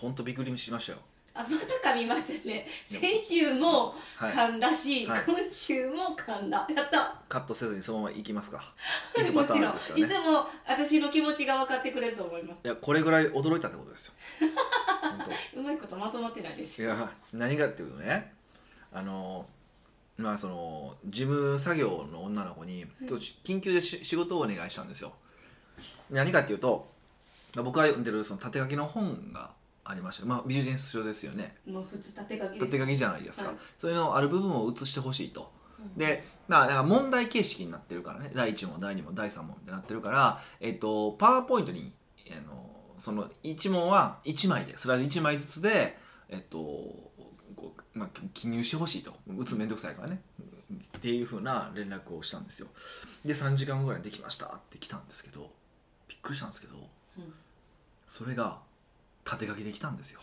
本当びっくりしましたよ。あまた噛みましたね。先週もはい。噛んだし、はい。今週も噛んだ。やった。カットせずにそのままいきますか。いくもパタちろんいーンですからねつも私の気持ちが分かってくれると思います。いやこれぐらい驚いたってことですよ。本当。うまいことまとまってないですよ。いや何かっていうとねあのまあその事務作業の女の子にちょっと緊急でし仕事をお願いしたんですよ。何かっていうとまあ僕が読んでるその縦書きの本がありまして、まあ、ビジネス書ですよね。もう普通縦書き縦書きじゃないですか、はい。それのある部分を写してほしいと。うん。でまあ、だから問題形式になってるからね。第1問第2問第3問ってなってるから、えっと、パワーポイントにあのその1問は1枚でスライド1枚ずつで、えっとこうまあ、記入してほしいと。打つめんどくさいからね。っていうふうな連絡をしたんですよ。で3時間後ぐらいにできましたって来たんですけどびっくりしたんですけどうん。それが縦書きできたんですよ、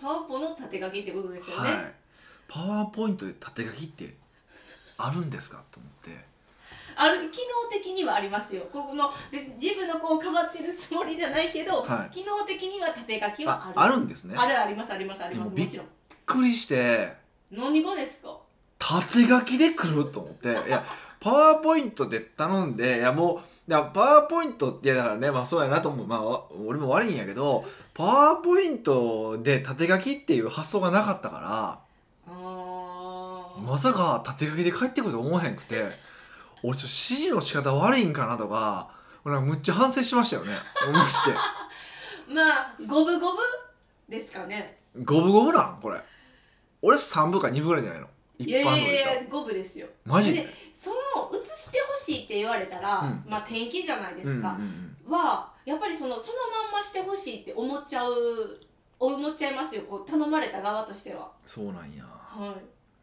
パワポの縦書きってことですよね、はい。パワーポイントで縦書きってあるんですか？と思って。ある機能的にはありますよ。ここの別に自分のこう変わってるつもりじゃないけど、はい。機能的には縦書きはある。ああるんですね。あるありますありますあります。でももちろん。びっくりして。何がですか？縦書きで来ると思って。いやパワーポイントで頼んでいやもうパワーポイントってだからねまあそうやなと思う。まあわ俺も悪いんやけどパワーポイントで縦書きっていう発想がなかったからまさか縦書きで帰ってくると思わへんくて俺ちょっと指示の仕方悪いんかなとか俺はむっちゃ反省しましたよね。ましてまあ五分五分ですかね。五分五分なん？これ。俺3部か2部ぐらいじゃないの？一いやいやいや五分ですよ。マジで？でその写してほしいって言われたら、うん。まあ天気じゃないでうんうんすか、うん。はやっぱりそのそのまんましてほしいって思っちゃう思っちゃいますよこう頼まれた側としては。そうなんや。は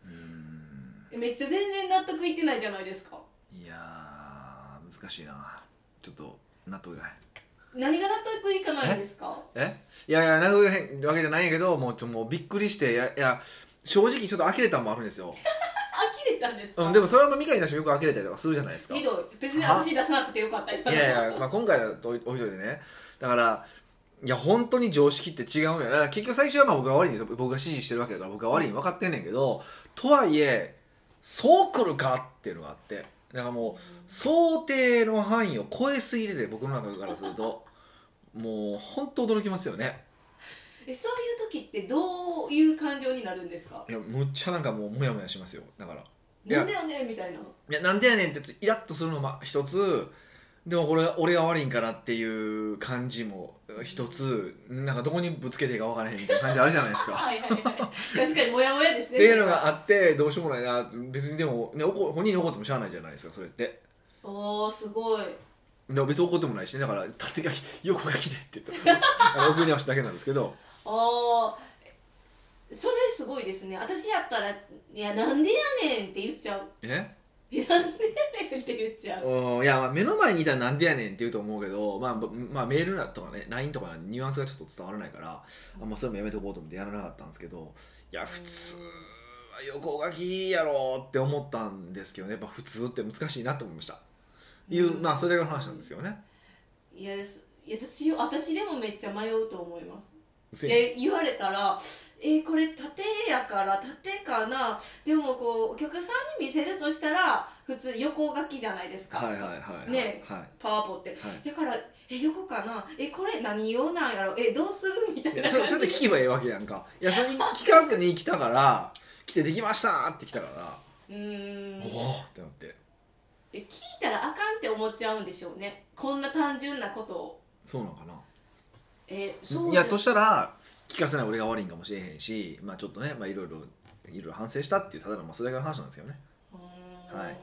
うーん。いめっちゃ全然納得いってないじゃないですか。いやー難しいな。ちょっと納得が何が納得いかないんですか？え？いやいや納得がないわけじゃないんやけどもうちょもうびっくりしていやいや正直ちょっと呆れたのもあるんですよ、呆れたんですか、うん、でもそれはみかんに出してもよく呆れたりとかするじゃないですか。ひどい。別に私出さなくてよかった。いやいや、まあ、今回はおいといてね。だからいや本当に常識って違うんやだから結局最初はまあ僕が悪いんですよ。僕が指示してるわけだから僕が悪いに分かってんねんけどとはいえそう来るかっていうのがあって。だからもう想定の範囲を超えすぎてて僕の中からすると。もう本当驚きますよねえそういう時ってどういう感情になるんですか？いやむっちゃなんかもうモヤモヤしますよ。だから。なんだよねみたいないやなんでやねんってイラッとするのも一つ。でもこれ俺が悪いんかなっていう感じも一つ。なんかどこにぶつけていいか分からへんみたいな感じあるじゃないですか。はいはいはい確かにモヤモヤですね。っていうのがあってどうしようもないな別にでも、ね、怒本人に怒ってもしゃあないじゃないですかそれって。おーすごい。でも別に怒ってもないしねだから縦書き横書きでって言って。送り直しだけなんですけどあーそれすごいですね。私やったら「いやなんでやねん」って言っちゃう。え「いやなんでやねん」って言っちゃう。うんいやまあ目の前にいたらなんでやねんって言うと思うけど、まあ、ぼまあメールとかね LINE とかニュアンスがちょっと伝わらないからあんまそれもやめとこうと思ってやらなかったんですけどいや普通は横書きやろうって思ったんですけどねやっぱ普通って難しいなと思いました。いうまあそれだけの話なんですよね。いやす。いや私私でもめっちゃ迷うと思いますうせやん。で言われたら「えーこれ縦やから縦かな」でもこうお客さんに見せるとしたら普通横書きじゃないですか、はいはいはいはい。ねはパワポって。いはい。だから「え横かな？えこれ何用なんやろ？えどうする?」みたいなそそれで聞けばいいわけやんか。いやそれに聞かずに来たから 来てできましたって来たからうーん。おおってなって。え聞いたらあかんって思っちゃうんでしょうね。こんな単純なことを。そうなのかなえそういやとしたら聞かせない俺が悪いんかもしれへんしまあちょっとねまあいろいろいろいろ反省したっていうただのまあそれだけの話なんですよね。はい。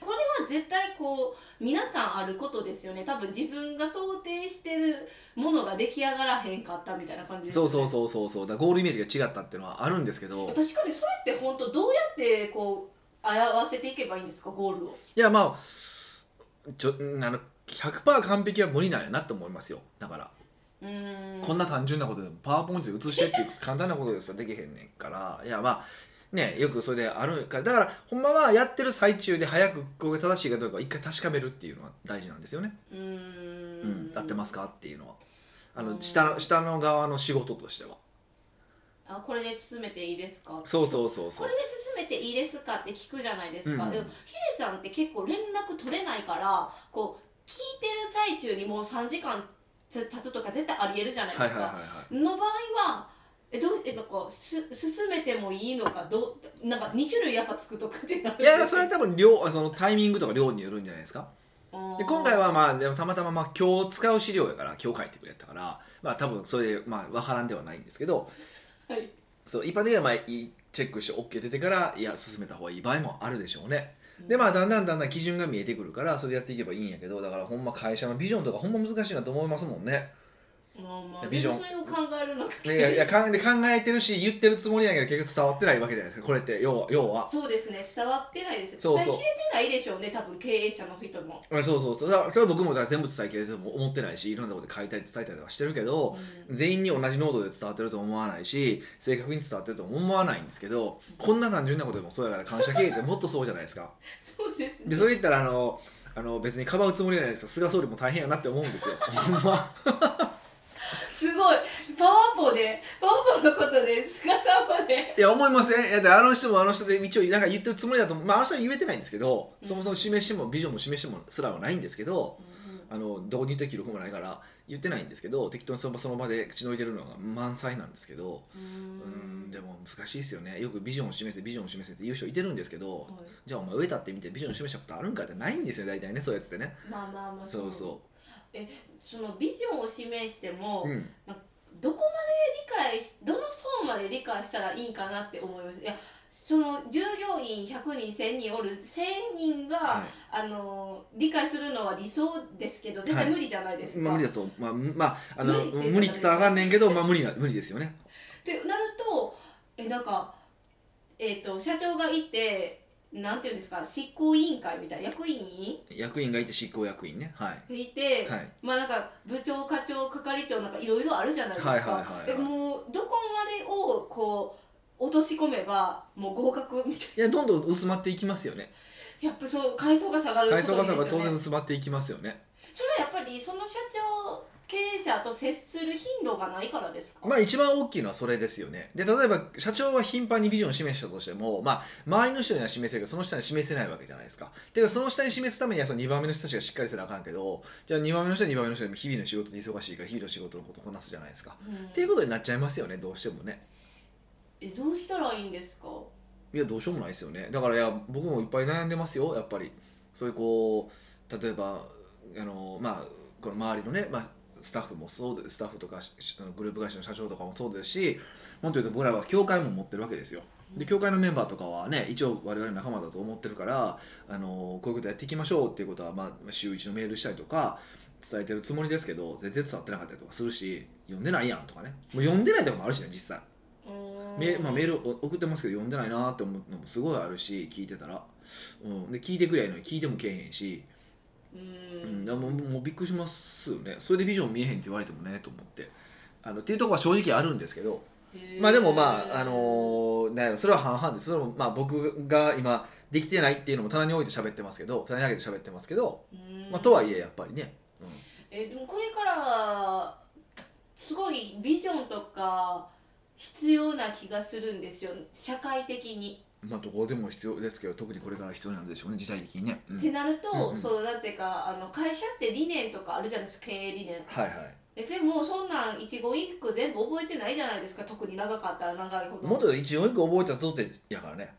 これは絶対こう皆さんあることですよね。多分自分が想定してるものが出来上がらへんかったみたいな感じですよね。そうそうそうそうそう。だゴールイメージが違ったっていうのはあるんですけど。確かにそれって本当どうやってこう表せていけばいいんですか？ゴールを。いやまあちょあの100%完璧は無理なんやなと思いますよ。だから、こんな単純なことでパワーポイントで写してっていう簡単なことですらできへんねんから。いやまあねよくそれであるからだからほんまはやってる最中で早くここが正しいかどうかを一回確かめるっていうのは大事なんですよね、うん。ん、合ってますかっていうのは。あのうん。下の下の側の仕事としては。あこれで進めていいですか？そうそうそうそう。これで進めていいですかって聞くじゃないですか、うん。でもヒデさんって結構連絡取れないからこう聞いてる最中にもう3時間経つとか絶対ありえるじゃないですか、はいはいはいはい。の場合はえどうえなんかす進めてもいいのかどうなんか2種類やっぱつくとかってなるいやそれは多分量そのタイミングとか量によるんじゃないですか。で今回はまあでもたまたままあ今日使う資料やから今日書いてくれたからまあ多分それでまあ分からんではないんですけど。はいそう一般的にはまあチェックして OK 出てからいや進めた方がいい場合もあるでしょうね。でまあだんだんだんだん基準が見えてくるからそれでやっていけばいいんやけどだからほんま会社のビジョンとかほんま難しいなと思いますもんねまあまあビジョン。を考えるのがいやいや考え考えてるし言ってるつもりやけど結局伝わってないわけじゃないですかこれって。要は要はそうですね伝わってないですそうそう。伝えきれてないでしょうね多分経営者の人も、あそうそうそう。だから今日僕も全部伝えきれるとも思ってないしいろんなことで書いたり伝えたりとかしてるけど、全員に同じ濃度で伝わってると思わないし正確に伝わってるとも思わないんですけどこんな単純なことでもそうやから感謝経営ってもっとそうじゃないですか。そうですね。でそれ言ったらあのあの別にかばうつもりはないですけど菅総理も大変やなって思うんですよ。ほんますごい。パワポでパワポのことで菅さんまで。いや思いません？いやであの人もあの人で一応なんか言ってるつもりだと思う。まああの人は言えてないんですけど、うん。そもそも示してもビジョンも示してもすらはないんですけどあのどこに言ってる記録もないから言ってないんですけど適当にその場その場で口の入れるのが満載なんですけどううんんでも難しいですよね。よくビジョンを示せビジョンを示せって言う人いてるんですけどはい。じゃあお前上立ってみてビジョンを示したことあるんかってないんですよ大体ねそういうやつってね。まあまあまあそうそそのビジョンを示しても、ううんどこまで理解しどの層まで理解したらいいんかなって思います。いやその従業員100人1000人おる1000人が、はあの理解するのは理想ですけど絶対無理じゃないですか。いまあ無理だとまあまああの無理って言ったらあかんねんけどまあ無理な無理ですよね。ってなるとえなんか、えー、と社長がいてなんていうんですか？執行委員会みたいな。役員？役員がいて執行役員ね。はい。いて、はい。まあなんか部長課長係長なんかいろいろあるじゃないですか。はいはいはいはい。でもうどこまでをこう落とし込めばもう合格みたいいやどんどん薄まっていきますよね。なやっぱそう階層が下がる階層がことですよね。さが当然薄まっていきますよね。それはやっぱりその社長経営者と接する頻度がないからですか、まあ一番大きいのはそれですよね。で例えば社長は頻繁にビジョンを示したとしても、まあ、周りの人には示せるけどその下に示せないわけじゃないですか。てかその下に示すためにはその2番目の人たちがしっかりせなあかんけどじゃあ2番目の人は2番目の人でも日々の仕事で忙しいから日々の仕事のことをこなすじゃないですか、うん。っていうことになっちゃいますよねどうしてもね。えどうしたらいいんですか？いやどうしようもないですよね。だからいや僕もいっぱい悩んでますよやっぱり。そういうこう例えばあのまあこの周りのね、まあ、スタッフもそうでスタッフとかしグループ会社の社長とかもそうですしもっと言うと僕らは協会も持ってるわけですよ。で協会のメンバーとかはね一応我々仲間だと思ってるからあのこういうことやっていきましょうっていうことは、まあ、週1のメールしたりとか伝えてるつもりですけど全然伝わってなかったりとかするし読んでないやんとかね。もう読んでないとかもあるしね実際。メ,、まあ、メールを送ってますけど読んでないなって思うのもすごいあるし聞いてたら、うん、で聞いてくれやいのに聞いてもけえへんし、ううん。ん、もうもうびっくりしますよね。それでビジョン見えへんって言われてもねと思って。あのっていうところは正直あるんですけど。まあでもまああのーなんやろそれは半々です。それもまあ僕が今できてないっていうのも棚に置いて喋ってますけど棚に上げて喋ってますけど、まあ、とはいえやっぱりね、うん。えでもこれからすごいビジョンとか必要な気がするんですよ。社会的に。まあどこでも必要ですけど特にこれから必要なんでしょうね時代的にね、うん。ってなると、うんうん。そうなんていうかあの会社って理念とかあるじゃないですか経営理念はいはい。ででもそんなん一語一句全部覚えてないじゃないですか特に長かったら長いほど。もっと一応一個覚えたとってやからね。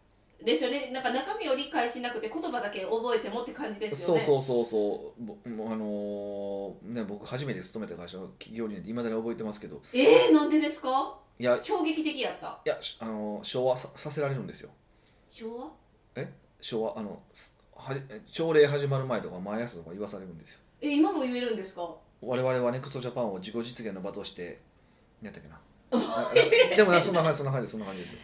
ですよね。なんか中身を理解しなくて言葉だけ覚えてもって感じですよね。そうそうそうそう。ぼもうあのーね僕初めて勤めた会社の企業理念っていまだに覚えてますけど。えー、なんでですか？いや。い衝撃的やった。やしあのー昭和ささせられるんですよ昭和？昭和あのすはじ朝礼始まる前とか毎朝とか言わされるんですよ。え今も言えるんですか？我々はネクストジャパンを自己実現の場としてやったっけな。あ でもなそんな感じそんな感じそんな感じですよ。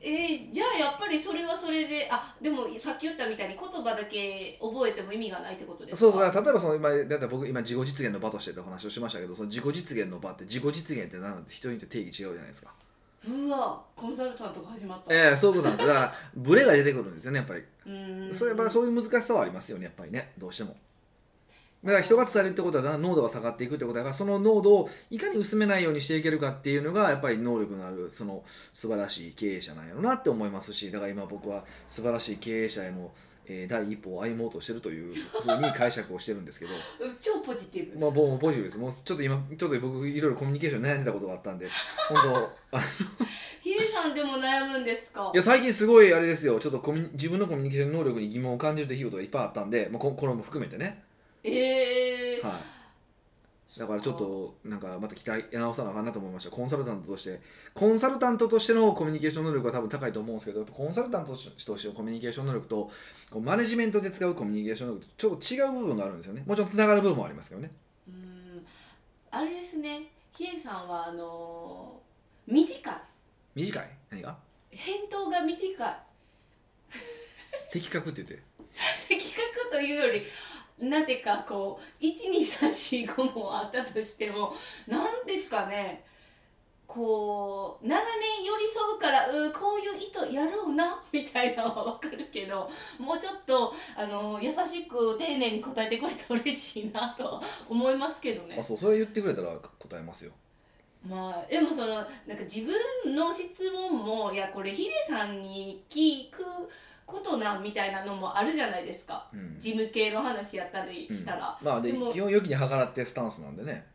えー、じゃあやっぱりそれはそれであでもさっき言ったみたいに言葉だけ覚えても意味がないってことですか？そうそう例えばその今だって僕今自己実現の場としてってお話をしましたけどその自己実現の場って自己実現って何なんて人によって定義違うじゃないですかうわコンサルタントが始まった。ええそういうことなんです。よだからブレが出てくるんですよねやっぱり。うーん。そういえばそういう難しさはありますよねやっぱりね。どうしても。だから人が伝えるってことは濃度が下がっていくってことだからその濃度をいかに薄めないようにしていけるかっていうのがやっぱり能力のあるその素晴らしい経営者なんやろうなって思いますしだから今僕は素晴らしい経営者への、えー第一歩を歩もうとしてるというふうに解釈をしてるんですけど。超ポジティブ。まあ僕もポジティブです。もうちょっと今ちょっと僕いろいろコミュニケーション悩んでたことがあったんで。本当あヒデさんでも悩むんですか？いや最近すごいあれですよ。ちょっとコミ自分のコミュニケーション能力に疑問を感じる出来事がいっぱいあったんで、まあ、ここれも含めてね。ええー。はい、だからちょっとなんかまた期待直さなあかんなと思いました。コンサルタントとして。コンサルタントとしてのコミュニケーション能力は多分高いと思うんですけどコンサルタントとしてのコミュニケーション能力とこうマネジメントで使うコミュニケーション能力とちょっと違う部分があるんですよね。もちろんつながる部分もありますけどね。うーん。あれですねヒデさんはあのー短い。短い？何が？返答が短い。的確って言って。的確というよりなんていうかこう12345もあったとしてもなんですかねこう長年寄り添うからうんこういう意図やろうなみたいなのは分かるけどもうちょっとあの優しく丁寧に答えてくれて嬉しいなとは思いますけどねあ。そうそれ言ってくれたら答えますよまあでもそのなんか自分の質問もいやこれヒデさんに聞くことなんみたいなのもあるじゃないですか。うん。事務系の話やったりしたら、まあででも基本良きに計らってスタンスなんでね。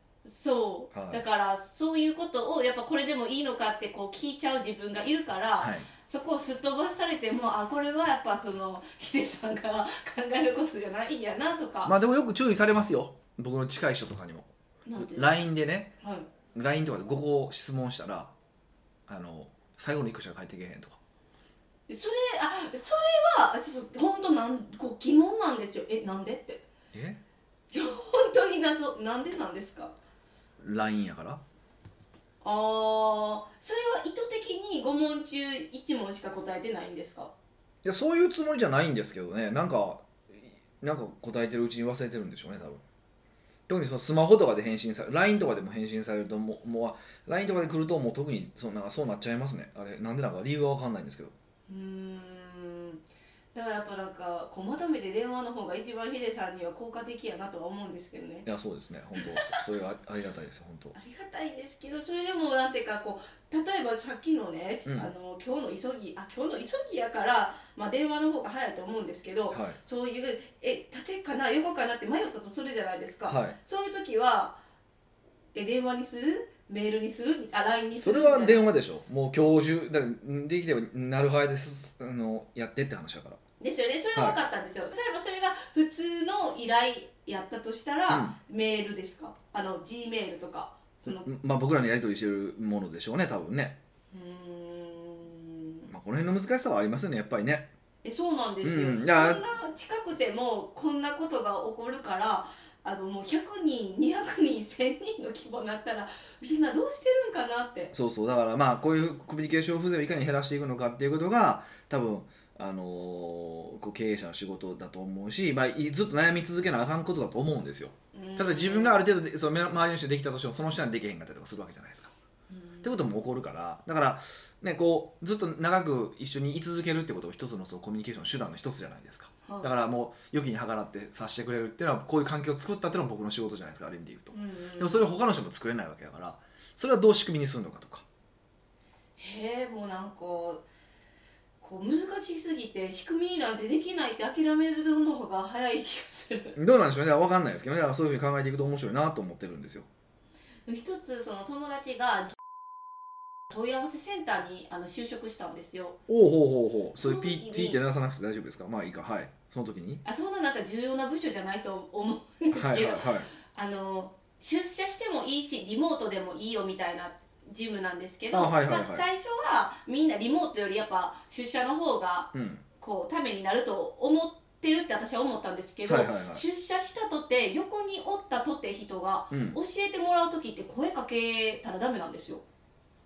そう、はい。だからそういうことをやっぱこれでもいいのかってこう聞いちゃう自分がいるから、はい。そこをすっ飛ばされてもあこれはやっぱそのヒデさんが考えることじゃないんやなとか、まあでもよく注意されますよ。僕の近い人とかにも。LINE でね。はい。LINE とかで5個質問したらあの最後の1個しか返ってけへんとかそれあそれはちょっと本当なんこう疑問なんですよ。えなんでって。え？本当に謎。なんでなんですか？LINE やから。あーそれは意図的に5問中1問しか答えてないんですか？いやそういうつもりじゃないんですけどね。なんかなんか答えてるうちに忘れてるんでしょうね多分。特にそのスマホとかで返信され LINE とかでも返信されるともうもう LINE とかで来るともう特にそうなんかそうなっちゃいますね。あれなんでなんか理由は分かんないんですけどうーん。だからやっぱなんかこうまとめて電話の方が一番ヒデさんには効果的やなとは思うんですけどね。いやそうですね。本当。そ それがあありがたいです本当。ありがたいんですけどそれでもなんていうかこう例えばさっきのね、うん。あの今日の急ぎあ今日の急ぎやから、まあ、電話の方が早いと思うんですけど、はい。そういうえ縦かな横かなって迷ったとするじゃないですか、はい。そういう時はえ電話にする？メールにする？あ LINE にする？それは電話でしょ。もう今日中だからできればなるはやですあのやってって話だから。ですよね。それは分かったんですよ、例えばそれが普通の依頼やったとしたら、メールですか？あの G メールとか。そのうまあ僕らにやり取りしてるものでしょうね多分ね、ーん。まあ、この辺の難しさはありますよねやっぱりね。えそうなんですよ、うん。こんな近くてもこんなことが起こるからあのもう100人200人1000人の規模になったらみんなどうしてるんかなって。そうそうだからまあこういうコミュニケーション不全をいかに減らしていくのかっていうことが多分あのーこう経営者の仕事だと思うし、まあ、いずっと悩み続けなあかんことだと思うんですよ。例例えば自分がある程度でその周りの人できたとしてもその人にはできへんかったりとかするわけじゃないですかってことも起こるからだからねこうずっと長く一緒に居続けるってことが一つのそのコミュニケーションの手段の一つじゃないですか。はい。だからもう良きに計らって察してくれるっていうのはこういう環境を作ったっていうのは僕の仕事じゃないですかある意味で言うと。うんうんでもそれを他の人も作れないわけだからそれはどう仕組みにするのかとか。へえもうなんかこう難しすぎて仕組みなんてできないって諦めるの方が早い気がする。どうなんでしょうね。分かんないですけどね。だからそういうふうに考えていくと面白いなと思ってるんですよ。一つその友達が問い合わせセンターにあの就職したんですよ。おおほうほうほう。それその時にピーって鳴らさなくて大丈夫ですか？まあいいか。はい。その時に？あそんななんか重要な部署じゃないと思うんですけど、はいはいはい。あの出社してもいいしリモートでもいいよみたいな事務なんですけど、あはいはいはい。まあ、最初はみんなリモートよりやっぱ出社の方がうん。こうためになると思ってるって私は思ったんですけど、はいはいはい。出社したとて横におったとて人がうん。教えてもらう時って声かけたらダメなんですよ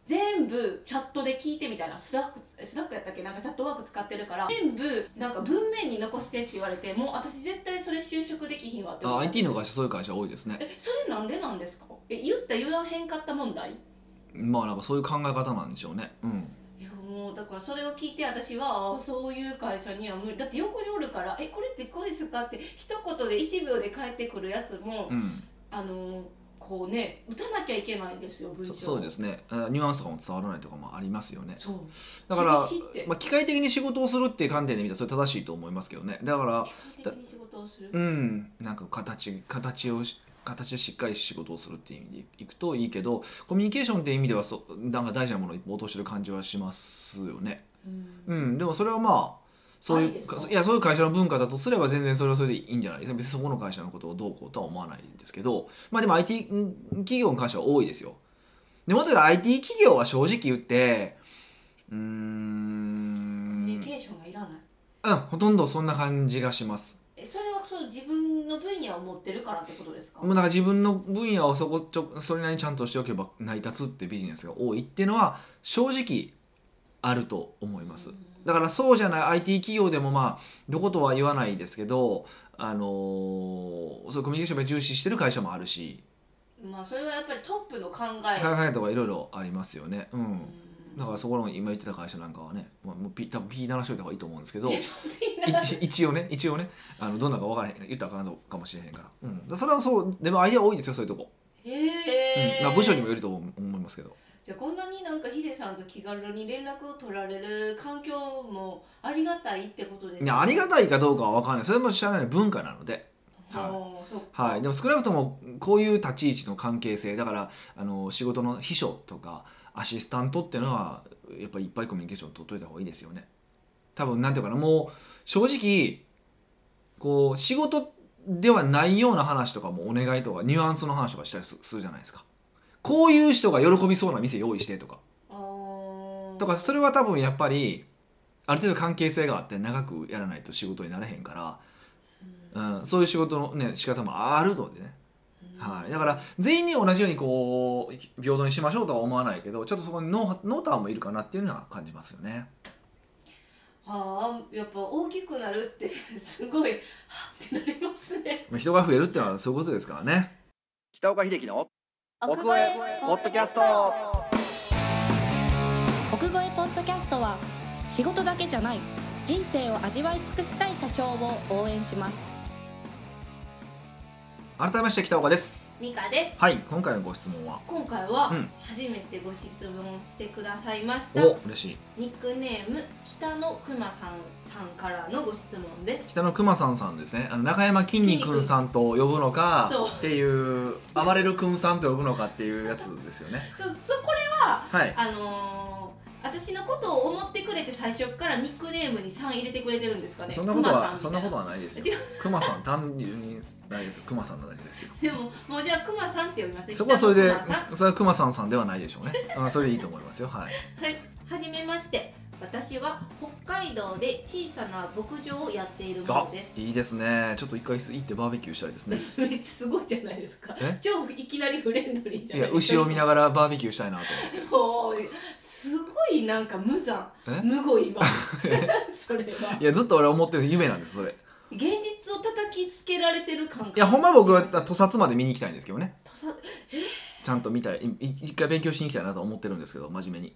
全部チャットで聞いてみたいな Slack Slack やったっけ？なんかチャットワーク使ってるから全部なんか文面に残してって言われてもう私絶対それ就職できひんわって思あ IT の会社そう。いう会社多い。ですねえそれなんでなんですか？え言った言わへんかった問題？まあなんかそういう考え方なんでしょうね。うん。いやももうだからそれを聞いて私はあそういう会社には無理。だって横におるから「えこれってこれですか?」って一言で1秒で返ってくるやつも、うん。あのこうね打たなきゃいけないんですよ文章そそうですね。あニュアンスとかも伝わらないとかもありますよね。そう。だからまあ、機械的に仕事をするっていう観点で見たらそれ正しいと思いますけどね。だから基本的に仕事をする。うん。なんか形形をし形でしっかり仕事をするっていう意味でいくといいけどコミュニケーションっていう意味ではそなんか大事なものを一歩落としてる感じはしますよね。うん。うん。でもそれはまあそういういやそういう会社の文化だとすれば全然それはそれでいいんじゃない？ですか別にそこの会社のことをどうこうとは思わないんですけどまあでも IT 企業に関しては多いですよ。でもっと言うと IT 企業は正直言ってうーコミュニんケーションがいらない。うんほとんどそんな感じがします。えそれはその自分の分野を持ってるからってことですか？もうだから自分の分野をそこちょそれなりにちゃんとしておけば成り立つってビジネスが多いっていうのは正直あると思います。だからそうじゃない IT 企業でもまあどことは言わないですけどあのーそういうコミュニケーションを重視してる会社もあるし。まあそれはやっぱりトップの考え。考えとかいろいろありますよね。うん。うん。だからそこの今言ってた会社なんかはね、まあ、もうピ多分 P 鳴らしといた方がいいと思うんですけど。一一応ね一応ね。あのどんなか分からへん言ったらあかんのかもしれへんから、うん、それはそうでもアイデア多いですよそういうとこ、へうえ、ん。まあ、部署にもよると思思いますけどじゃあこんなになんかヒデさんと気軽に連絡を取られる環境もありがたいってことですいやありがたいかどうかは分かんない。それも知らない文化なので。はい。はい。でも少なくともこういう立ち位置の関係性だからあの仕事の秘書とかアシスタントっていうのはやっぱりいっぱいコミュニケーション取っといた方がいいですよね。多分なんていうかなもう正直こう仕事ではないような話とかもお願いとかニュアンスの話とかしたりすするじゃないですかこういう人が喜びそうな店用意してとか。とかそれは多分やっぱりある程度関係性があって長くやらないと仕事になれへんから。うん、そういう仕事の、ね、仕方もあるのでね、はい、だから全員に同じようにこう平等にしましょうとは思わないけどちょっとそこにノーノーターもいるかなっていうのは感じますよね。ああやっぱ大きくなるってすごいはってなりますね。まあ人が増えるっていうのはそういうことですからね。北岡秀樹の奥越えポッドキャスト奥越えポッドキャストは仕事だけじゃない人生を味わい尽くしたい社長を応援します改めまして北岡です。ミカです。はい今回のご質問は？今回はうん。初めてご質問してくださいました、お嬉しい。ニックネーム北野くまさんさんからのご質問です。北野熊さんさんですね。あの中山きんに君さんと呼ぶのかそう。っていう暴れる君さんと呼ぶのかっていうやつですよね。そそこれははい。あのー私のことを思ってくれて最初からニックネームに3入れてくれてるんですかね？そんなことはそんなことはないですよ違う。熊さん単純にないですよ。熊さんなだけですよ。でももうじゃあくまさんって呼びますそこはそれでそれは熊さんさんではないでしょうね。あそれでいいと思いますよ。はい。はい、はじめまして。私は北海道で小さな牧場をやっているもあのです。いいですね。ちょっと一回行ってバーベキューしたいですね。めっちゃすごいじゃないですかえ？超いきなりフレンドリーじゃいやないですか。牛を見ながらバーベキューしたいなと思って。すごいなんか無残。え？むごいわそれは。いやずっと俺は思ってる夢なんですそれ。現実を叩きつけられてる感覚。いやほんま僕は土佐まで見に行きたいんですけどね。とさちゃんと見たい。い一回勉強しに行きたいなと思ってるんですけど真面目に。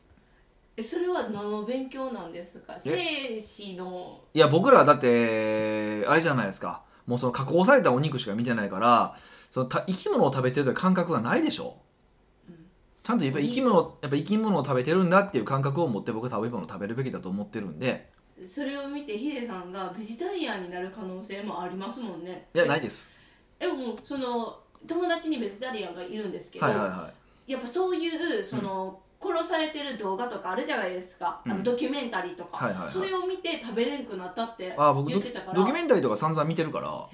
えそれは何の勉強なんですか？生死の。いや僕らはだってあれじゃないですか。もうその加工されたお肉しか見てないから、そのた生き物を食べてるという感覚がないでしょ？うんちゃんとやっぱ生き物やっぱ生き物を食べてるんだっていう感覚を持って僕は食べ物を食べるべきだと思ってるんで。それを見てヒデさんがベジタリアンになる可能性もありますもんね。いやないです。えもうその友達にベジタリアンがいるんですけど、はいはいはやっぱそういうその、殺されてる動画とかあるじゃないですか、あうん。のドキュメンタリーとか、はいはいはい。それを見て食べれんくなったって言ってたから。ドキュメンタリーとか散々見てるから。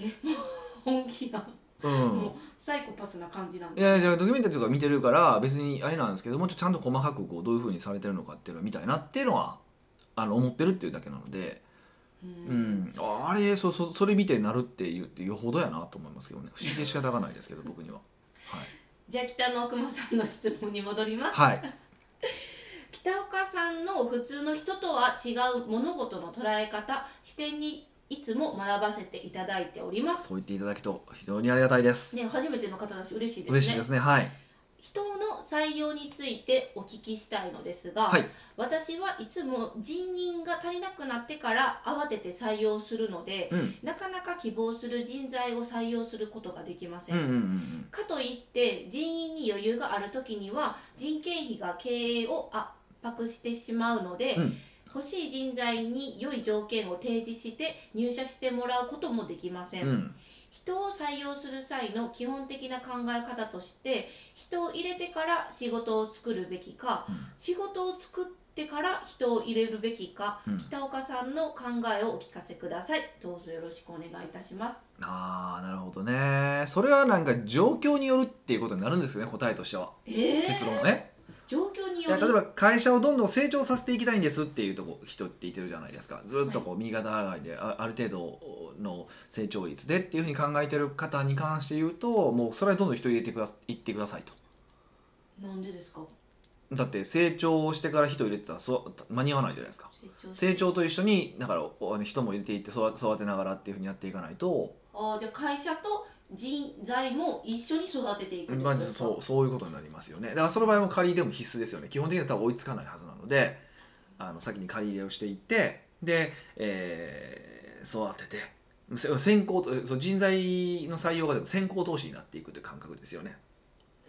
本気な、うん。もうサイコパスな感じなんいでやじゃあドキュメンタリーとか見てるから別にあれなんですけどもうちょっとちゃんと細かくこうどういうふうにされてるのかっていうのを見たいなっていうのはあの思ってるっていうだけなので、ううん。ん、ああれそそそれ見てなるっていうってよほどやなと思いますけどね。不思議で仕方がないですけど僕には。はい、じゃあ北の奥間さんの質問に戻ります。はい、北岡さんの普通の人とは違う物事の捉え方視点にいつも学ばせていただいております。そう言っていただくと非常にありがたいです。ね初めての方だし嬉しいですね。嬉しいですね。はい。人の採用についてお聞きしたいのですが、はい。私はいつも人員が足りなくなってから慌てて採用するので、うん。なかなか希望する人材を採用することができません、うんうんうん。かといって人員に余裕がある時には人件費が経営を圧迫してしまうので、うん欲しい人材に良い条件を提示して入社してもらうこともできません、うん。人を採用する際の基本的な考え方として人を入れてから仕事を作るべきか、うん。仕事を作ってから人を入れるべきか、うん。北岡さんの考えをお聞かせください。どうぞよろしくお願いいたします。あーなるほどね。それはなんか状況によるっていうことになるんですよね答えとしては。えー、結論ね状況によ例えば会社をどんどん成長させていきたいんですっていうとこ人って言ってるじゃないですか。ずっとこう右肩上がりであある程度の成長率でっていうふうに考えてる方に関して言うともうそれはどんどん人入れてくださいってくださいと。なんでですか？だって成長してから人入れてたらそう間に合わないじゃないですか。成長成長と一緒にだからお人も入れていって育てながらっていうふうにやっていかないと、あーじゃあ会社と人材も一緒に育てていくそうそういうことになりますよね。だからその場合も借り入れも必須ですよね。基本的には多分追いつかないはずなのであの先に借り入れをしていってで、えー育ててせ先行とそう人材の採用がでも先行投資になっていくって感覚ですよね、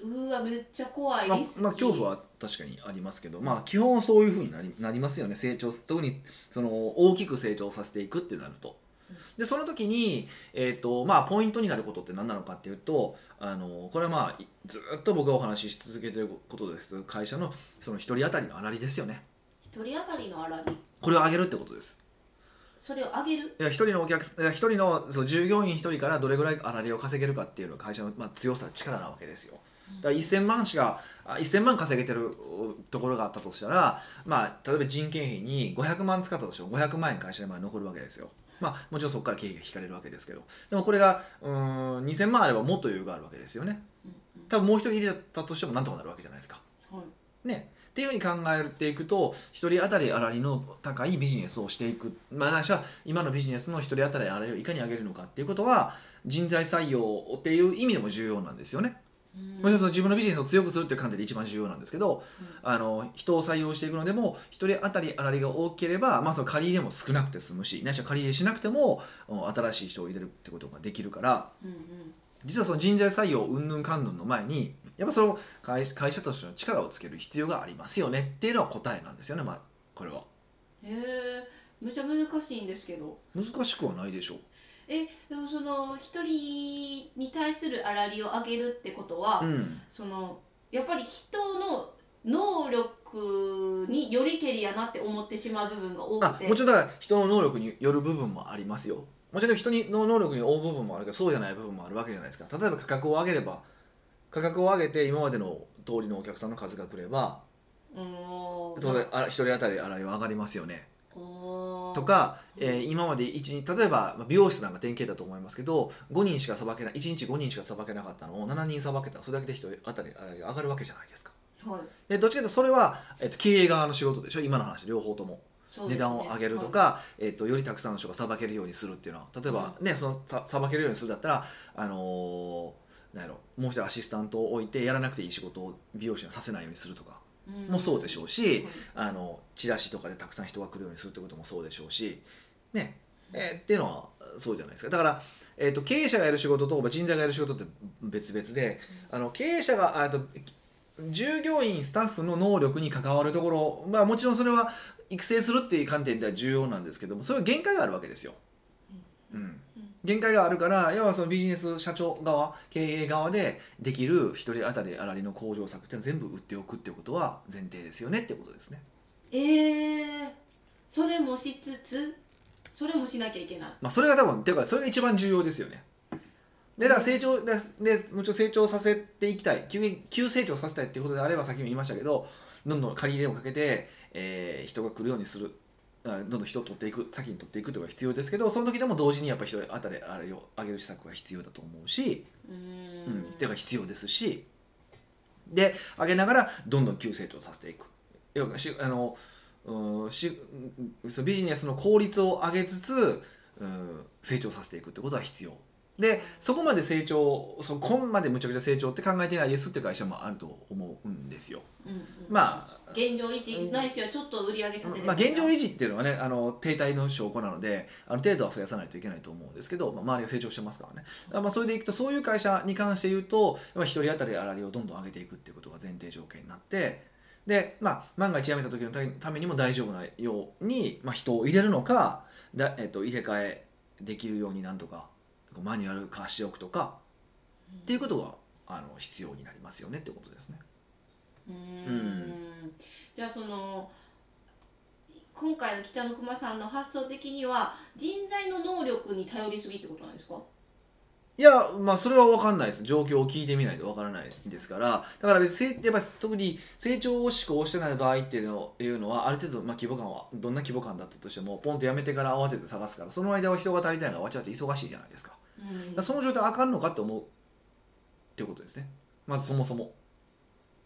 うーわめっちゃ怖い。まあまあ、恐怖は確かにありますけど、まあ、基本そういうふうになりなりますよね。成長特にその大きく成長させていくってなると。でその時に、えーとまあ、ポイントになることって何なのかっていうとあのこれはまあいずっと僕がお話しし続けてることです。会社のその1人当たりの粗利ですよね。一人当たりの粗利これを上げるってことです。それを上げる？いや1人のお客一人のそう従業員1人からどれぐらい粗利を稼げるかっていうのが会社の、まあ、強さ力なわけですよだから1000万しかあ1000万稼げてるところがあったとしたら、まあ、例えば人件費に500万使ったとしても500万円会社でまあ残るわけですよ。まあ、もちろんそこから経費が引かれるわけですけど。でもこれがうーん2000万あればもっと余裕があるわけですよね。多分もう一人入れたとしてもなんとかなるわけじゃないですか。はい。ね。っていうふうに考えていくと一人当たり粗利の高いビジネスをしていく。まあないしは今のビジネスの一人当たり粗利をいかに上げるのかっていうことは人材採用っていう意味でも重要なんですよねもちろんその自分のビジネスを強くするっていう観点で一番重要なんですけど、あの人を採用していくのでも一人当たり粗利が多ければ、まあ、その借り入れも少なくて済むしないしは借り入れしなくてもうん新しい人を入れるってことができるからうんうん。実はその人材採用うんぬんかんぬんの前にやっぱその会会社としての力をつける必要がありますよねっていうのは答えなんですよね、まあ、これは。へえめちゃ難しいんですけど。難しくはないでしょうえでもその一人に対する粗利を上げるってことは、うん。そのやっぱり人の能力によりけりやなって思ってしまう部分が多くて。あもちろんだから人の能力による部分もありますよ。もちろん人にの能力に追う部分もあるけどそうじゃない部分もあるわけじゃないですか。例えば価格を上げれば価格を上げて今までの通りのお客さんの数が来れば当然あ一人当たり粗利は上がりますよねとか、えー今まで1日例えばまあ美容室なんか典型だと思いますけど5人しかさばけない1日5人しかさばけなかったのを7人さばけたらそれだけで一人当たり上がるわけじゃないですか。はい。でどっちかというとそれは、えっと経営側の仕事でしょ今の話両方とも。ね。値段を上げるとか、えー、とよりたくさんの人がさばけるようにするっていうのは例えば、ねそのささばけるようにするだったら、あのーなんやろもう一人アシスタントを置いてやらなくていい仕事を美容師にはさせないようにするとか。うんもそうでしょうし、はいあのチラシとかでたくさん人が来るようにするってこともそうでしょうし、ねえーっていうのはそうじゃないですか。だから、えー、と経営者がやる仕事と人材がやる仕事って別々で、あの経営者があと従業員スタッフの能力に関わるところ、まあ、もちろんそれは育成するっていう観点では重要なんですけどもそれは限界があるわけですよ。うん限界があるから要はそのビジネス社長側経営側でできる一人当たり粗利の向上策って全部売っておくっていうことは前提ですよねっていうことですね。えー、それもしつつそれもしなきゃいけないまあ、それが多分ていうかそれが一番重要ですよね。でだから成長ででもちろん成長させていきたい急に急成長させたいっていうことであればさっきも言いましたけどどんどん借り入れをかけて、えー人が来るようにするあどんどん人を取っていく先に取っていくというのが必要ですけどその時でも同時にやっぱり人当たりあれを上げる施策が必要だと思うし、うんん、てか必要ですしで上げながらどんどん急成長させていく。要はしあのうんしビジネスの効率を上げつつ、うん、成長させていくってことは必要でそこまで成長そこまでむちゃくちゃ成長って考えてないですっていう会社もあると思うんですよ。うんうんまあ現状維持ないしはちょっと売り上げ立ててるまあ、現状維持っていうのはねあの停滞の証拠なのである程度は増やさないといけないと思うんですけど、まあ、周りが成長してますからねだからまあそれでいくとそういう会社に関して言うとまあ、1人当たり粗利をどんどん上げていくっていうことが前提条件になってで、まあ、万が一辞めた時のたためにも大丈夫なように、まあ、人を入れるのかだ、えっと、入れ替えできるようになんとかマニュアル化しておくとかっていうことがあの必要になりますよねってことですね。うーん。じゃあその今回の北の熊さんの発想的には人材の能力に頼りすぎってことなんですか？いやまあそれは分かんないです。状況を聞いてみないと分からないですから。だから別にせやっぱ特に成長を志向してない場合っていうのいうのはある程度、まあ、規模感はどんな規模感だったとしてもポンとやめてから慌てて探すからその間は人が足りないからわちゃわちゃ忙しいじゃないですかだその状態あかんのかって思うっていうことですね。まずそもそも。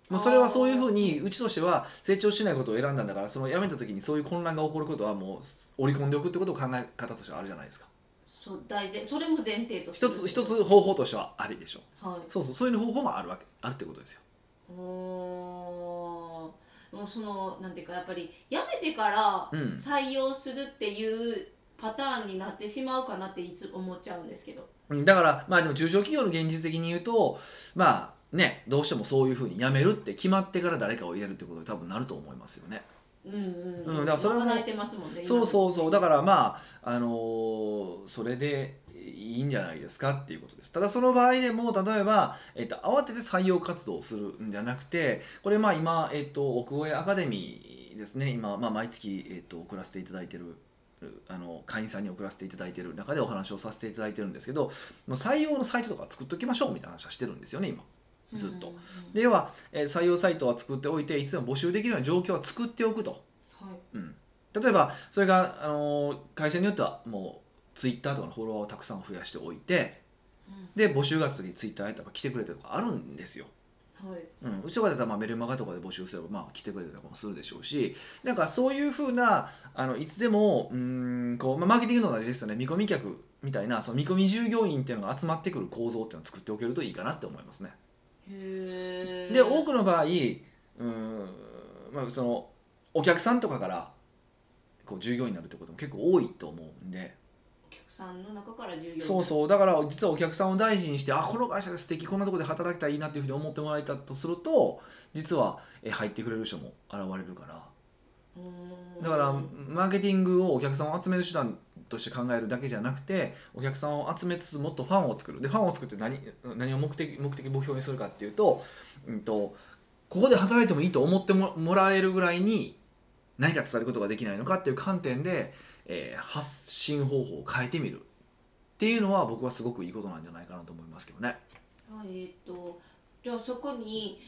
もうそれはそういうふうにうちとしては成長しないことを選んだんだからその辞めた時にそういう混乱が起こることはもう織り込んでおくってことを考え方としてはあるじゃないですか。そう大前それも前提として一つ一つ方法としてはありでしょはい。そうそうそういう方法もあるわけあるってことですよ。おー。もうそのなんていうかやっぱり辞めてからうん。採用するっていうパターンになってしまうかなっていつ思っちゃうんですけど。うんだからまあでも中小企業の現実的に言うとまあねどうしてもそういうふうに辞めるって決まってから誰かを入れるってことに多分なると思いますよね。うんうんうん。だからそれも賄えてますもんねそうそうそう。だかからまああのーそれでいいんじゃないですかっていうことです。ただその場合でも例えば、えっと、慌てて採用活動をするんじゃなくてこれまあ今、えっと、奥越アカデミーですね。今、まあ、毎月、えっと、送らせていただいてるあの会員さんに送らせていただいてる中でお話をさせていただいてるんですけどもう採用のサイトとか作っときましょうみたいな話はしてるんですよね今。ずっとで要は、えー採用サイトは作っておいていつでも募集できるような状況は作っておくと。はいうん、例えばそれが、あのー会社によってはもうツイッターとかのフォロワーをたくさん増やしておいてうんで募集があった時にツイッターやったら来てくれたりとかあるんですよ。はい。うん、うちとかだったらまあメルマガとかで募集すればまあ来てくれたりとかもするでしょうしなんかそういうふうなあのいつでもうーんこう、まあ、マーケティングの同じですよね。見込み客みたいなその見込み従業員っていうのが集まってくる構造っていうのを作っておけるといいかなって思いますね。へえで多くの場合うーん、まあ、そのお客さんとかからこう従業員になるってことも結構多いと思うんでさんの中から従業員そうそう。だから実はお客さんを大事にしてあこの会社で素敵こんなところで働きたらいいなっていうふうに思ってもらえたとすると実はえ入ってくれる人も現れるから。だからマーケティングをお客さんを集める手段として考えるだけじゃなくてお客さんを集めつつもっとファンを作る。でファンを作って何何を目的目的目標にするかっていうと,、うん、とここで働いてもいいと思ってももらえるぐらいに何か伝えることができないのかっていう観点で、えー発信方法を変えてみるっていうのは僕はすごくいいことなんじゃないかなと思いますけどね。あえっ、とじゃあそこに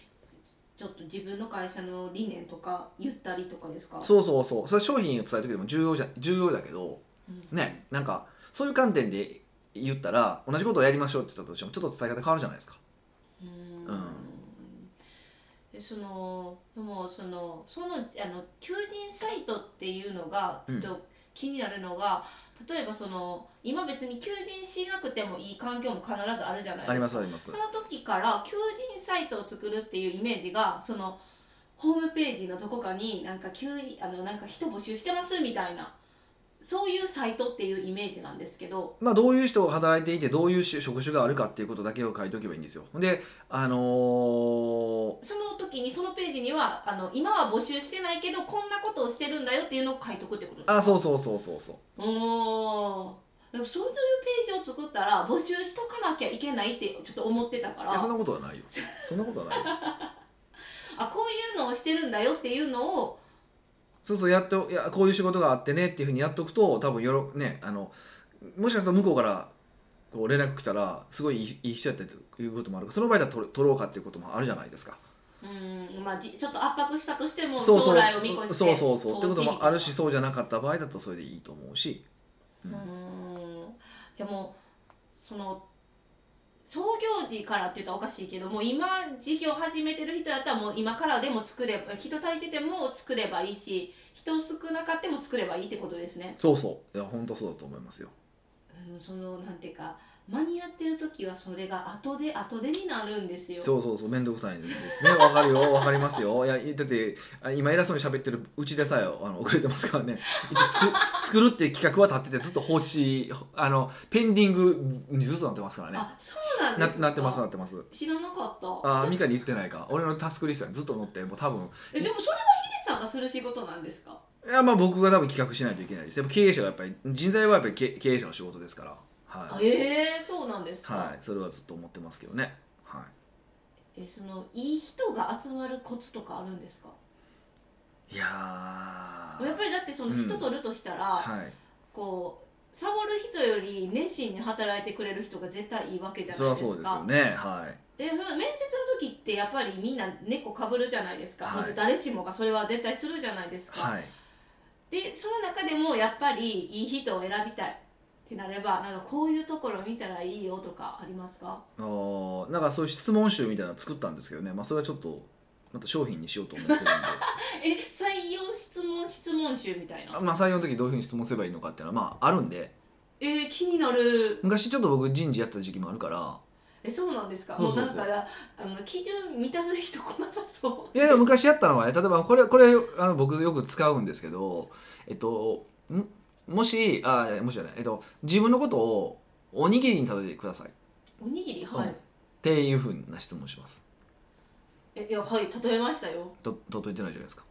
ちょっと自分の会社の理念とか言ったりとかですか？そうそうそう。それ商品を伝える時でも重要じゃ重要だけどうん。ねなんかそういう観点で言ったら同じことをやりましょうって言ったとしてもちょっと伝え方変わるじゃないですか。うーうん。んでそのでもそのそのあの求人サイトっていうのがちょっと気になるのが、例えばその今別に求人しなくてもいい環境も必ずあるじゃないですかありますありますそ。の時から求人サイトを作るっていうイメージがそのホームページのどこかになんか急あのなんか人募集してますみたいなそういうサイトっていうイメージなんですけどまあ、どういう人が働いていてどういう職種があるかっていうことだけを書いておけばいいんですよ。で、あのーその時にそのページにはあの今は募集してないけどこんなことをしてるんだよっていうのを書いとくってことですか？あそうそうそうそうそう。おそういうページを作ったら募集しとかなきゃいけないってちょっと思ってたから。そんなことはないよ。そんなことはないよ。あこういうのをしてるんだよっていうのをそうそうやっといやこういう仕事があってねっていうふうにやっとくと多分よろねあのもしかすると向こうからこう連絡来たらすごいいい人やったということもある。からその場合だと取取ろうかっていうこともあるじゃないですか。うんまあじちょっと圧迫したとしても将来を見越してそうそうそう。ってこともあるしそうじゃなかった場合だとそれでいいと思うし、みたいなうん。じゃあもうその創業時からって言ったらおかしいけどもう今事業始めてる人だったらもう今からでも作れば人足りてても作ればいいし人少なかっても作ればいいってことですね。そうそう。いや本当そうだと思いますよ。うでもそのなんていうか間に合ってる時はそれが後で後でになるんですよ。そうそうそう面倒くさいんですね。わかるよ。わかりますよ。いやだってあ今偉そうに喋ってるうちでさえあの遅れてますからね。作 作るっていう企画は立っててずっと放置あのペンディングにずっとなってますからね。あそうなんですか？ななってますなってます。知らなかった。あミカに言ってないか。俺のタスクリストにずっと載ってもう多分えでもそれはヒデさんがする仕事なんですか？いやまあ僕が多分企画しないといけないです。やっぱ経営者はやっぱり人材はやっぱり経経営者の仕事ですからはい、ええそうなんですか、はい、それはずっと思ってますけどね。はい。えそのいい人が集まるコツとかあるんですか？いやー。やっぱりだってその人取るとしたら、はい。こうサボる人より熱心に働いてくれる人が絶対いいわけじゃないですか。それはそうですよね。はい。面接の時ってやっぱりみんな猫かぶるじゃないですか、はい。まず誰しもがそれは絶対するじゃないですか、はい。でその中でもやっぱりいい人を選びたいってなればなんかこういうところ見たらいいよとかありますか？あーなんかそういう質問集みたいなの作ったんですけどね、まあ、それはちょっとまた商品にしようと思ってるんで。え採用質問質問集みたいな？あまあ採用の時どういうふうに質問すればいいのかっていうのはまああるんで。えー、気になる。昔ちょっと僕人事やった時期もあるから。えそうなんですか？そうそうそう。もうなんかあの基準満たす人来なさそう。いやいや昔やったのはね例えばこれこれあの僕よく使うんですけどえっとん？もしあもしじゃない、えっと、自分のことをおにぎりに例えてください。っおにぎり？はい、うんていうふうな質問をします。えいやはい例えましたよ。ととと言ってないじゃないですか、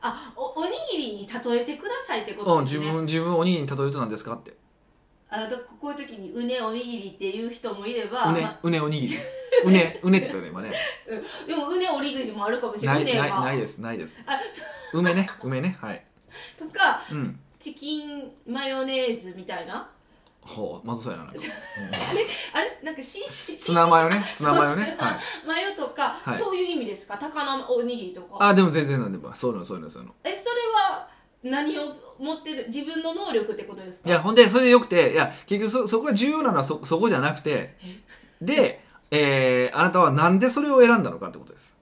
あおおにぎりに例えてくださいってことうん、ですね。自分自分をおにぎりに例えると何ですかって。あだこういう時にうねおにぎりっていう人もいれば、うねまうねおにぎり。うねうねって言ったよね今ね。でもうねおにぎりもあるかもしれなないないないですないです。あ梅ね梅ねはい。とかうんチキンマヨネーズみたいな？ほうまずそうやななんか、うん。あれ？なんかししツナマヨね。ツナマヨね。はい。マヨとか、はい。そういう意味ですか？高菜おにぎりとか。あでも全然なんでも。そういうのそういうのそういうの。えそれは何を持ってる？自分の能力ってことですか？いやほんでそれでよくていや結局そそこが重要なのはそそこじゃなくて。で、えーあなたはなんでそれを選んだのかってことです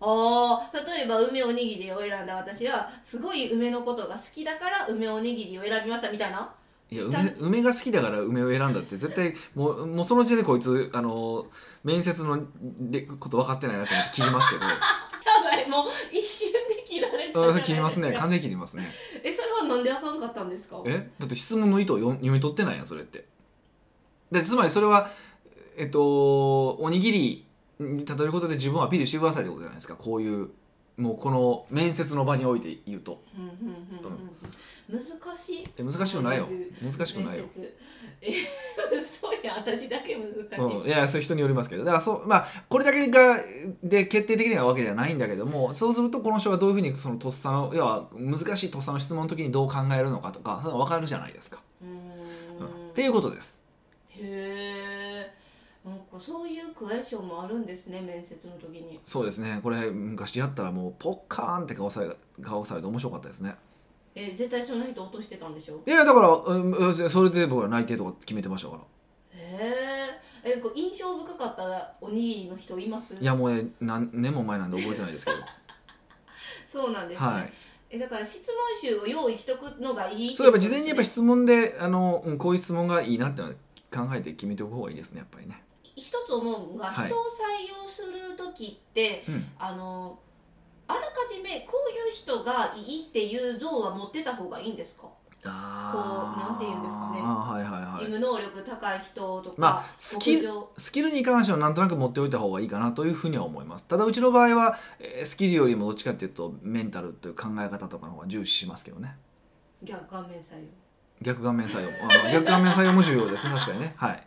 あー例えば梅おにぎりを選んだ私はすごい梅のことが好きだから梅おにぎりを選びましたみたいな？いや梅梅が好きだから梅を選んだって絶対もうもうその時点でこいつあの面接のでこと分かってないなと思って切りますけど。やばいもう一瞬で切られた切り ますね完全に切りますね。えそれはなんであかんかったんですか？え？だって質問の意図を読読み取ってないやんそれって。でつまりそれはえっとおにぎりに例えることで自分をアピールしてくださいってことじゃないですか。こういうもうこの面接の場において言うと。うんうんうんうん難しい。え難しくないよ。難しくないよ。えそうや。私だけ難しい、うん、いやそういう人によりますけど。だからそうまあこれだけがで決定的なわけではないんだけどもそうするとこの人がどういうふうにそのとっさの要は難しいとっさの質問の時にどう考えるのかとかそういうの分かるじゃないですか、うん。っていうことです。へえんかそういうクエスチョンもあるんですね面接の時に。そうですね。これ昔やったらもうポッカーンって顔され顔されて面白かったですね。え絶対そんな人落としてたんでしょ？いやだからうんそれで僕は内定とか決めてましたから。へええ印象深かったおにぎりの人います？いやもうね何年も前なんで覚えてないですけど。そうなんですね、はい。えだから質問集を用意しとくのがいいそうやっぱ事前にやっぱ質質問であのうんこういう質問がいいなってのは考えて決めておく方がいいですねやっぱりね一つ思うのが、はい。人を採用する時ってうん。あのあらかじめこういう人がいいっていう像は持ってた方がいいんですか、こうなんて言うんですかね。はいはいはい。事務能力高い人とか、まあスキルスキルに関してはなんとなく持っておいた方がいいかなというふうには思います。ただうちの場合は、えースキルよりもどっちかっていうとメンタルという考え方とかの方が重視しますけどね。逆顔面採用。逆顔面採用。逆顔面採用も重要ですね。確かにね。はい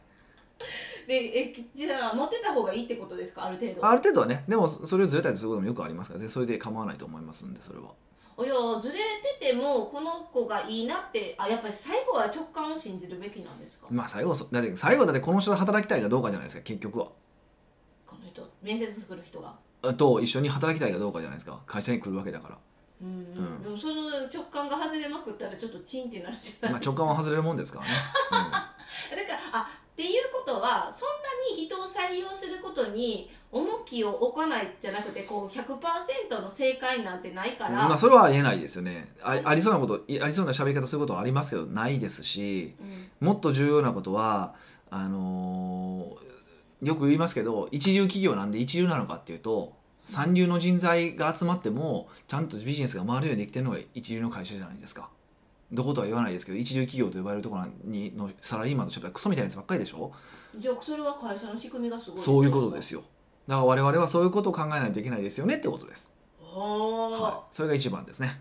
でえじゃあ持ってた方がいいってことですか？ある程度。ある程度はね。でもそれをずれたりすることもよくありますからねそれで構わないと思いますんでそれは。おやずれててもこの子がいいなってあやっぱり最後は直感を信じるべきなんですか？まあ最後そだって最後だってこの人と働きたいかどうかじゃないですか結局は。この人面接する人が。あと一緒に働きたいかどうかじゃないですか。会社に来るわけだから。うん、うん。でもその直感が外れまくったらちょっとチンってなるじゃないまあですか。直感は外れるもんですからね、だからあっていうことはそんなに人を採用することに重きを置かないじゃなくてこう100%の正解なんてないから、まあそれはありえないですよねあありそうなこといありそうな喋り方することはありますけどないですしうんもっと重要なことはあのーよく言いますけど一流企業なんで一流なのかっていうと三流の人材が集まってもちゃんとビジネスが回るようにできてるのが一流の会社じゃないですか。どことは言わないですけど一流企業と呼ばれるところにのサラリーマンとしてはクソみたいなやつばっかりでしょ？じゃあそれは会社の仕組みがすごいそういうことですよ。だから我々はそういうことを考えないといけないですよねってことです、はい、それが一番ですね。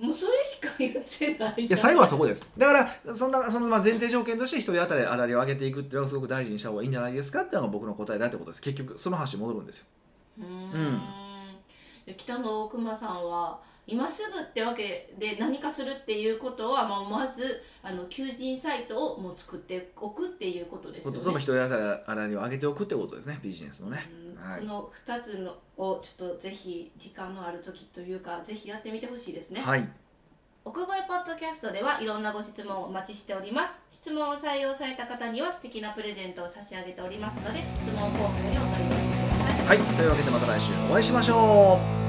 もうそれしか言ってないじゃ最後はそこです。だからそんなそのまあ前提条件として一人当たり粗利を上げていくっていうのがすごく大事にした方がいいんじゃないですかっていうのが僕の答えだってことです。結局その話に戻るんですよ。うーん。で北野熊さんは今すぐってわけで何かするっていうことは、まあ、まずあの求人サイトをもう作っておくっていうことですよね。とも一人当たり粗利を上げておくってことですねビジネスのね。うん。はい。この2つのをちょっとぜひ時間のある時というかぜひやってみてほしいですね。はい。奥越ポッドキャストではいろんなご質問をお待ちしております。質問を採用された方には素敵なプレゼントを差し上げておりますので質問フォームよりお取り寄せください。はい。というわけでまた来週お会いしましょう